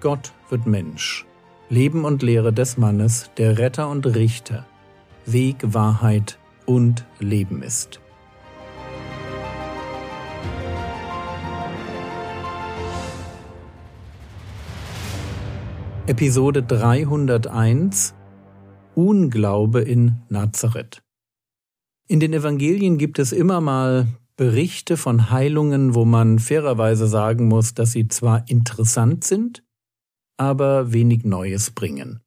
Gott wird Mensch. Leben und Lehre des Mannes, der Retter und Richter, Weg, Wahrheit und Leben ist. Episode 301 Unglaube in Nazareth. In den Evangelien gibt es immer mal Berichte von Heilungen, wo man fairerweise sagen muss, dass sie zwar interessant sind, aber wenig Neues bringen.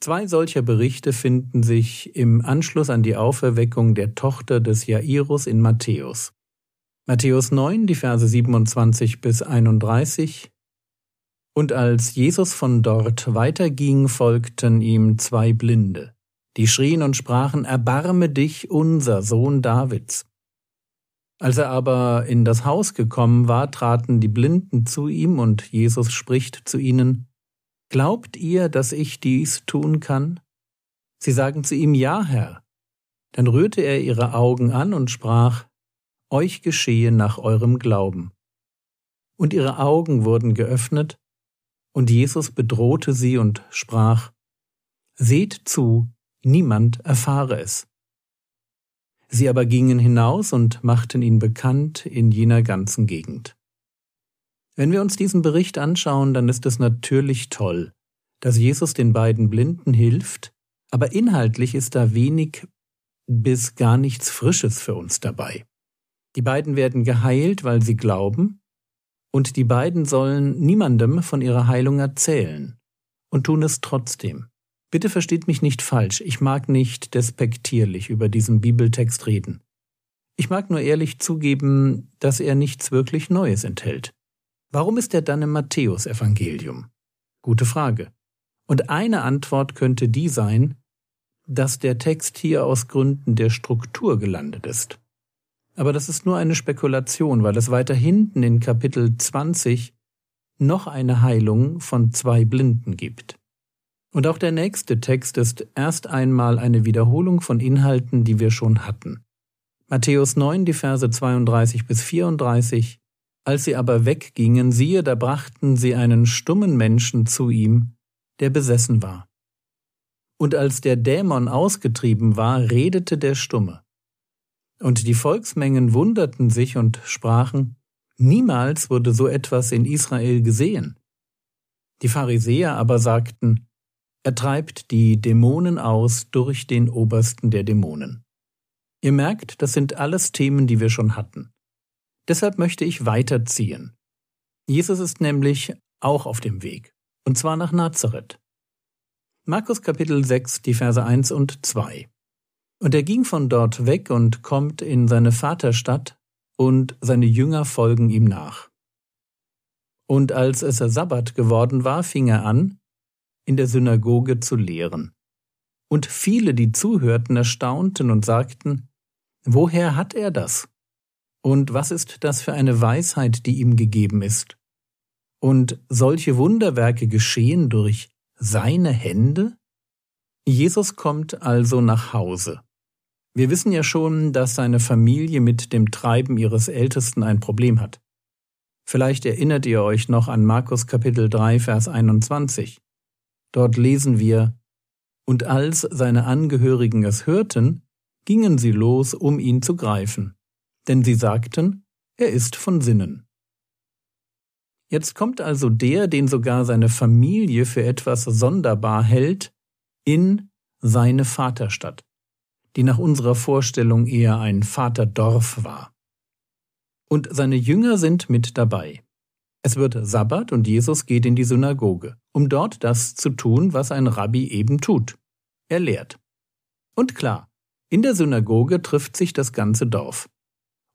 Zwei solcher Berichte finden sich im Anschluss an die Auferweckung der Tochter des Jairus in Matthäus. Matthäus 9, die Verse 27 bis 31 und als Jesus von dort weiterging, folgten ihm zwei Blinde, die schrien und sprachen, Erbarme dich, unser Sohn Davids. Als er aber in das Haus gekommen war, traten die Blinden zu ihm, und Jesus spricht zu ihnen, Glaubt ihr, dass ich dies tun kann? Sie sagen zu ihm, Ja, Herr. Dann rührte er ihre Augen an und sprach, Euch geschehe nach eurem Glauben. Und ihre Augen wurden geöffnet, und Jesus bedrohte sie und sprach, Seht zu, niemand erfahre es. Sie aber gingen hinaus und machten ihn bekannt in jener ganzen Gegend. Wenn wir uns diesen Bericht anschauen, dann ist es natürlich toll, dass Jesus den beiden Blinden hilft, aber inhaltlich ist da wenig bis gar nichts Frisches für uns dabei. Die beiden werden geheilt, weil sie glauben, und die beiden sollen niemandem von ihrer Heilung erzählen und tun es trotzdem. Bitte versteht mich nicht falsch, ich mag nicht despektierlich über diesen Bibeltext reden. Ich mag nur ehrlich zugeben, dass er nichts wirklich Neues enthält. Warum ist er dann im Matthäusevangelium? Gute Frage. Und eine Antwort könnte die sein, dass der Text hier aus Gründen der Struktur gelandet ist. Aber das ist nur eine Spekulation, weil es weiter hinten in Kapitel 20 noch eine Heilung von zwei Blinden gibt. Und auch der nächste Text ist erst einmal eine Wiederholung von Inhalten, die wir schon hatten. Matthäus 9, die Verse 32 bis 34. Als sie aber weggingen, siehe, da brachten sie einen stummen Menschen zu ihm, der besessen war. Und als der Dämon ausgetrieben war, redete der Stumme. Und die Volksmengen wunderten sich und sprachen, Niemals wurde so etwas in Israel gesehen. Die Pharisäer aber sagten, er treibt die Dämonen aus durch den Obersten der Dämonen. Ihr merkt, das sind alles Themen, die wir schon hatten. Deshalb möchte ich weiterziehen. Jesus ist nämlich auch auf dem Weg, und zwar nach Nazareth. Markus Kapitel 6, die Verse 1 und 2. Und er ging von dort weg und kommt in seine Vaterstadt, und seine Jünger folgen ihm nach. Und als es Sabbat geworden war, fing er an, in der Synagoge zu lehren. Und viele, die zuhörten, erstaunten und sagten, Woher hat er das? Und was ist das für eine Weisheit, die ihm gegeben ist? Und solche Wunderwerke geschehen durch seine Hände? Jesus kommt also nach Hause. Wir wissen ja schon, dass seine Familie mit dem Treiben ihres Ältesten ein Problem hat. Vielleicht erinnert ihr euch noch an Markus Kapitel 3, Vers 21. Dort lesen wir, Und als seine Angehörigen es hörten, gingen sie los, um ihn zu greifen, denn sie sagten, er ist von Sinnen. Jetzt kommt also der, den sogar seine Familie für etwas sonderbar hält, in seine Vaterstadt, die nach unserer Vorstellung eher ein Vaterdorf war. Und seine Jünger sind mit dabei. Es wird Sabbat und Jesus geht in die Synagoge, um dort das zu tun, was ein Rabbi eben tut. Er lehrt. Und klar, in der Synagoge trifft sich das ganze Dorf.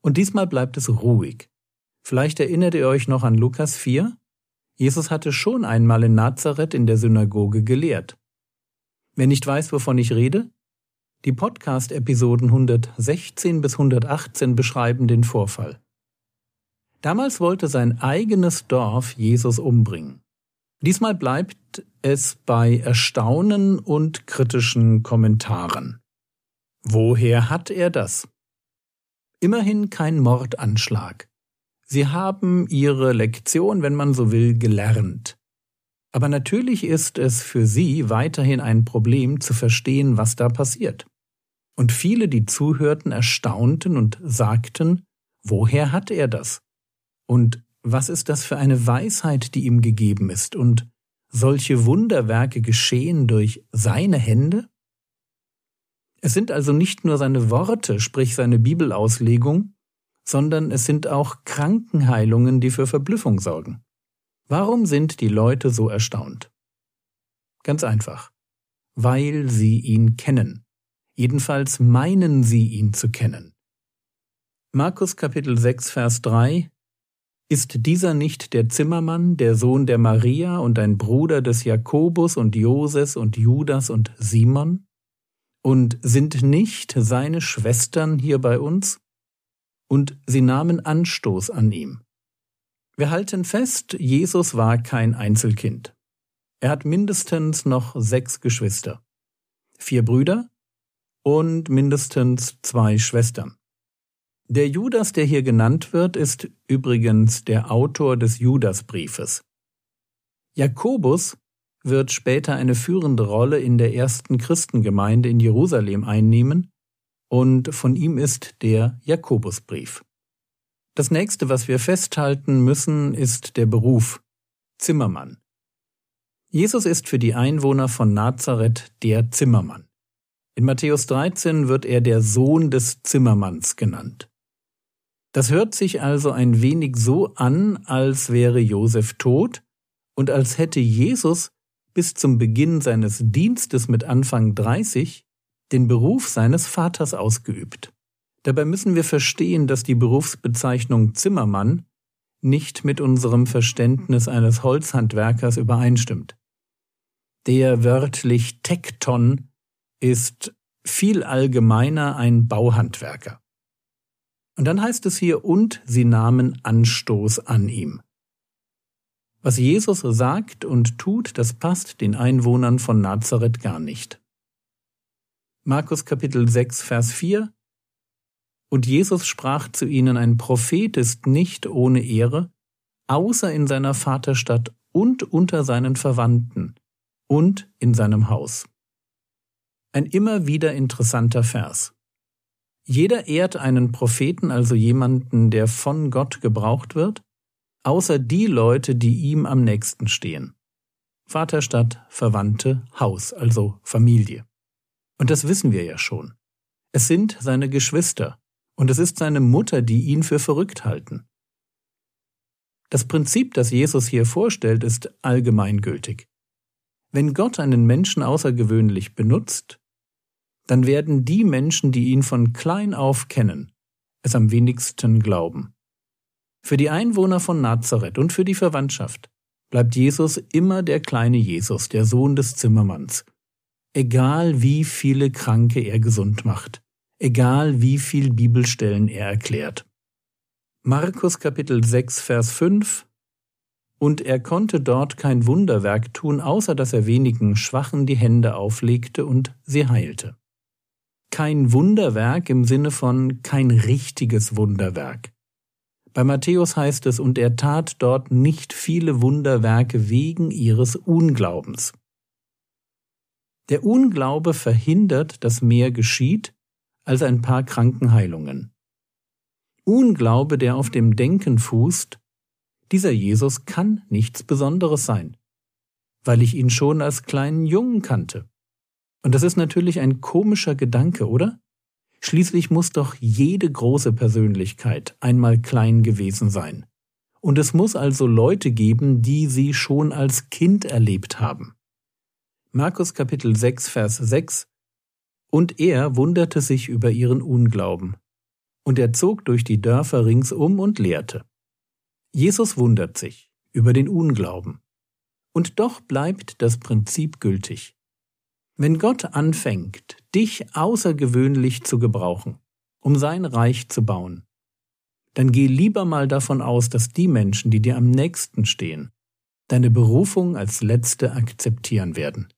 Und diesmal bleibt es ruhig. Vielleicht erinnert ihr euch noch an Lukas 4? Jesus hatte schon einmal in Nazareth in der Synagoge gelehrt. Wer nicht weiß, wovon ich rede? Die Podcast-Episoden 116 bis 118 beschreiben den Vorfall. Damals wollte sein eigenes Dorf Jesus umbringen. Diesmal bleibt es bei Erstaunen und kritischen Kommentaren. Woher hat er das? Immerhin kein Mordanschlag. Sie haben ihre Lektion, wenn man so will, gelernt. Aber natürlich ist es für sie weiterhin ein Problem zu verstehen, was da passiert. Und viele, die zuhörten, erstaunten und sagten, woher hat er das? Und was ist das für eine Weisheit, die ihm gegeben ist? Und solche Wunderwerke geschehen durch seine Hände? Es sind also nicht nur seine Worte, sprich seine Bibelauslegung, sondern es sind auch Krankenheilungen, die für Verblüffung sorgen. Warum sind die Leute so erstaunt? Ganz einfach. Weil sie ihn kennen. Jedenfalls meinen sie ihn zu kennen. Markus Kapitel 6, Vers 3 Ist dieser nicht der Zimmermann, der Sohn der Maria und ein Bruder des Jakobus und Joses und Judas und Simon? Und sind nicht seine Schwestern hier bei uns? Und sie nahmen Anstoß an ihm. Wir halten fest, Jesus war kein Einzelkind. Er hat mindestens noch sechs Geschwister, vier Brüder und mindestens zwei Schwestern. Der Judas, der hier genannt wird, ist übrigens der Autor des Judasbriefes. Jakobus wird später eine führende Rolle in der ersten Christengemeinde in Jerusalem einnehmen, und von ihm ist der Jakobusbrief. Das nächste, was wir festhalten müssen, ist der Beruf Zimmermann. Jesus ist für die Einwohner von Nazareth der Zimmermann. In Matthäus 13 wird er der Sohn des Zimmermanns genannt. Das hört sich also ein wenig so an, als wäre Josef tot und als hätte Jesus bis zum Beginn seines Dienstes mit Anfang 30 den Beruf seines Vaters ausgeübt. Dabei müssen wir verstehen, dass die Berufsbezeichnung Zimmermann nicht mit unserem Verständnis eines Holzhandwerkers übereinstimmt. Der wörtlich Tekton ist viel allgemeiner ein Bauhandwerker. Und dann heißt es hier, und sie nahmen Anstoß an ihm. Was Jesus sagt und tut, das passt den Einwohnern von Nazareth gar nicht. Markus Kapitel 6, Vers 4 und Jesus sprach zu ihnen, ein Prophet ist nicht ohne Ehre, außer in seiner Vaterstadt und unter seinen Verwandten und in seinem Haus. Ein immer wieder interessanter Vers. Jeder ehrt einen Propheten, also jemanden, der von Gott gebraucht wird, außer die Leute, die ihm am nächsten stehen. Vaterstadt, Verwandte, Haus, also Familie. Und das wissen wir ja schon. Es sind seine Geschwister, und es ist seine Mutter, die ihn für verrückt halten. Das Prinzip, das Jesus hier vorstellt, ist allgemeingültig. Wenn Gott einen Menschen außergewöhnlich benutzt, dann werden die Menschen, die ihn von klein auf kennen, es am wenigsten glauben. Für die Einwohner von Nazareth und für die Verwandtschaft bleibt Jesus immer der kleine Jesus, der Sohn des Zimmermanns, egal wie viele Kranke er gesund macht egal wie viel Bibelstellen er erklärt. Markus Kapitel 6, Vers 5 Und er konnte dort kein Wunderwerk tun, außer dass er wenigen Schwachen die Hände auflegte und sie heilte. Kein Wunderwerk im Sinne von kein richtiges Wunderwerk. Bei Matthäus heißt es, und er tat dort nicht viele Wunderwerke wegen ihres Unglaubens. Der Unglaube verhindert, dass mehr geschieht, als ein paar Krankenheilungen. Unglaube, der auf dem Denken fußt, dieser Jesus kann nichts Besonderes sein, weil ich ihn schon als kleinen Jungen kannte. Und das ist natürlich ein komischer Gedanke, oder? Schließlich muss doch jede große Persönlichkeit einmal klein gewesen sein. Und es muss also Leute geben, die sie schon als Kind erlebt haben. Markus Kapitel 6, Vers 6 und er wunderte sich über ihren Unglauben. Und er zog durch die Dörfer ringsum und lehrte. Jesus wundert sich über den Unglauben. Und doch bleibt das Prinzip gültig. Wenn Gott anfängt, dich außergewöhnlich zu gebrauchen, um sein Reich zu bauen, dann geh lieber mal davon aus, dass die Menschen, die dir am nächsten stehen, deine Berufung als letzte akzeptieren werden.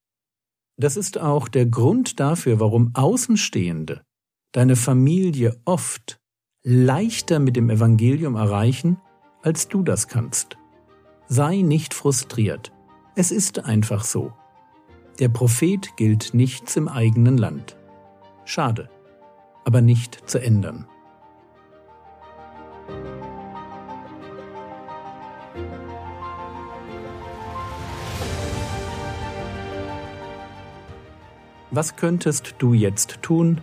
Das ist auch der Grund dafür, warum Außenstehende deine Familie oft leichter mit dem Evangelium erreichen, als du das kannst. Sei nicht frustriert. Es ist einfach so. Der Prophet gilt nichts im eigenen Land. Schade, aber nicht zu ändern. Was könntest du jetzt tun?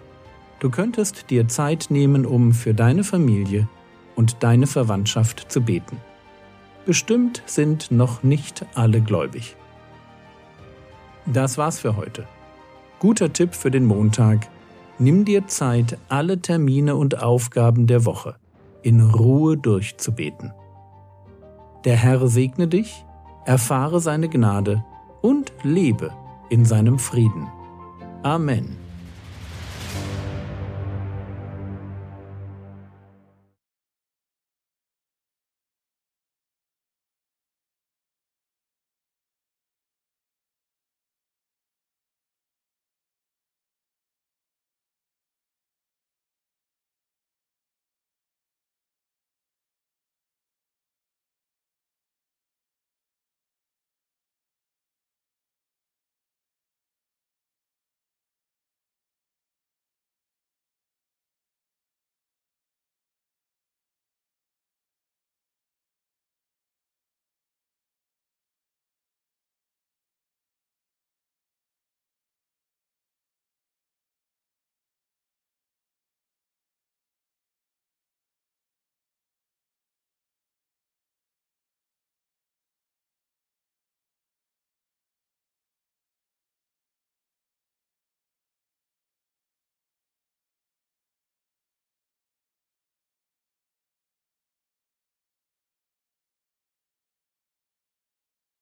Du könntest dir Zeit nehmen, um für deine Familie und deine Verwandtschaft zu beten. Bestimmt sind noch nicht alle gläubig. Das war's für heute. Guter Tipp für den Montag. Nimm dir Zeit, alle Termine und Aufgaben der Woche in Ruhe durchzubeten. Der Herr segne dich, erfahre seine Gnade und lebe in seinem Frieden. Amen.